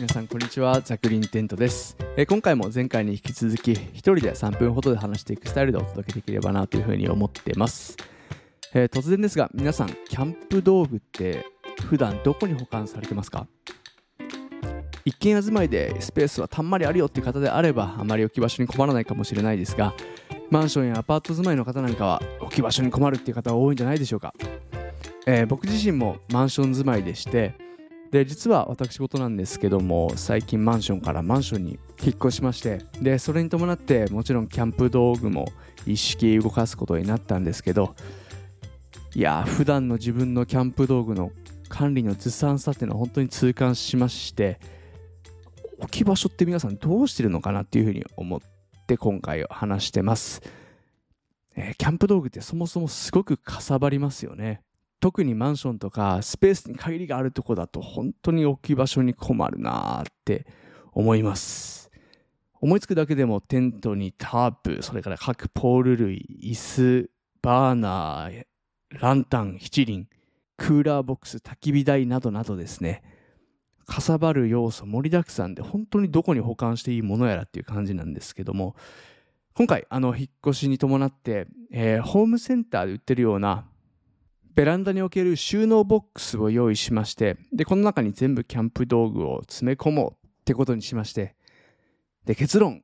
皆さんこんにちは。ザクリンテントです、えー今回も前回に引き続き一人で3分ほどで話していくスタイルでお届けできればなというふうに思ってます、えー突然ですが皆さんキャンプ道具って普段どこに保管されてますか？一軒家住まいでスペースはたんまりあるよっていう方であればあまり置き場所に困らないかもしれないですがマンションやアパート住まいの方なんかは置き場所に困るっていう方は多いんじゃないでしょうか、えー僕自身もマンション住まいでしてで実は私事なんですけども最近マンションからマンションに引っ越しましてでそれに伴ってもちろんキャンプ道具も一式動かすことになったんですけどいや普段の自分のキャンプ道具の管理のずさんさっていうのは本当に痛感しまして置き場所って皆さんどうしてるのかなっていうふうに思って今回話してます、えーキャンプ道具ってそもそもすごくかさばりますよね。特にマンションとかスペースに限りがあるとこだと本当に置き場所に困るなって思います。思いつくだけでもテントにタープそれから各ポール類椅子バーナーランタン七輪クーラーボックス焚き火台などなどですね。かさばる要素盛りだくさんで本当にどこに保管していいものやらっていう感じなんですけども。今回あの引っ越しに伴って、えーホームセンターで売ってるようなベランダに置ける収納ボックスを用意しましてでこの中に全部キャンプ道具を詰め込もうってことにしましてで結論。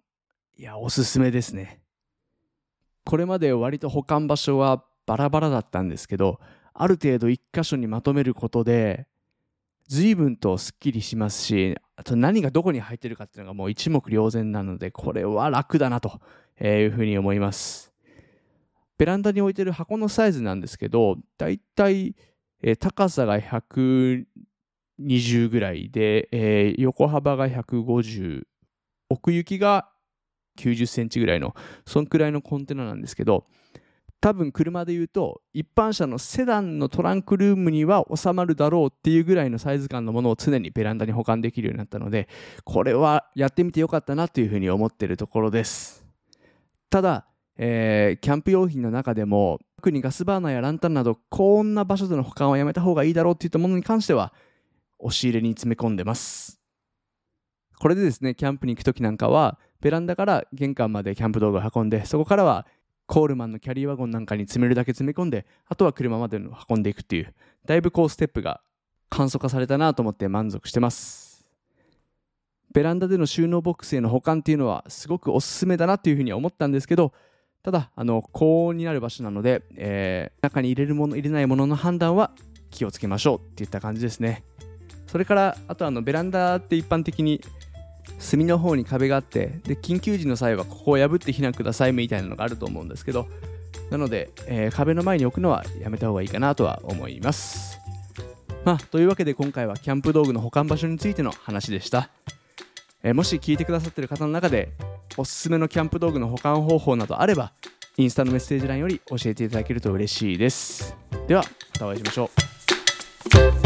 いやおすすめですね。これまで割と保管場所はバラバラだったんですけどある程度一箇所にまとめることで随分とすっきりしますしあと何がどこに入ってるかっていうのがもう一目瞭然なのでこれは楽だなというふうに思います。ベランダに置いてる箱のサイズなんですけどだいたい高さが120ぐらいで、えー横幅が150奥行きが90センチぐらいのそんくらいのコンテナなんですけど多分車で言うと一般車のセダンのトランクルームには収まるだろうっていうぐらいのサイズ感のものを常にベランダに保管できるようになったのでこれはやってみてよかったなというふうに思っているところです。ただ、えーキャンプ用品の中でも特にガスバーナーやランタンなどこんな場所での保管はやめた方がいいだろうっていったものに関しては押し入れに詰め込んでます。これでですねキャンプに行く時なんかはベランダから玄関までキャンプ道具を運んでそこからはコールマンのキャリーワゴンなんかに詰めるだけ詰め込んであとは車まで運んでいくっていうだいぶこうステップが簡素化されたなと思って満足してます。ベランダでの収納ボックスへの保管っていうのはすごくおすすめだなっていうふうに思ったんですけどただあの高温になる場所なので、えー中に入れるもの入れないものの判断は気をつけましょうっていった感じですね。それからあとあのベランダって一般的に隅の方に壁があってで緊急時の際はここを破って避難くださいみたいなのがあると思うんですけどなので、えー壁の前に置くのはやめた方がいいかなとは思います。まあというわけで今回はキャンプ道具の保管場所についての話でした、えーもし聞いてくださってる方の中でおすすめのキャンプ道具の保管方法などあればインスタのメッセージ欄より教えていただけると嬉しいです。ではまたお会いしましょう。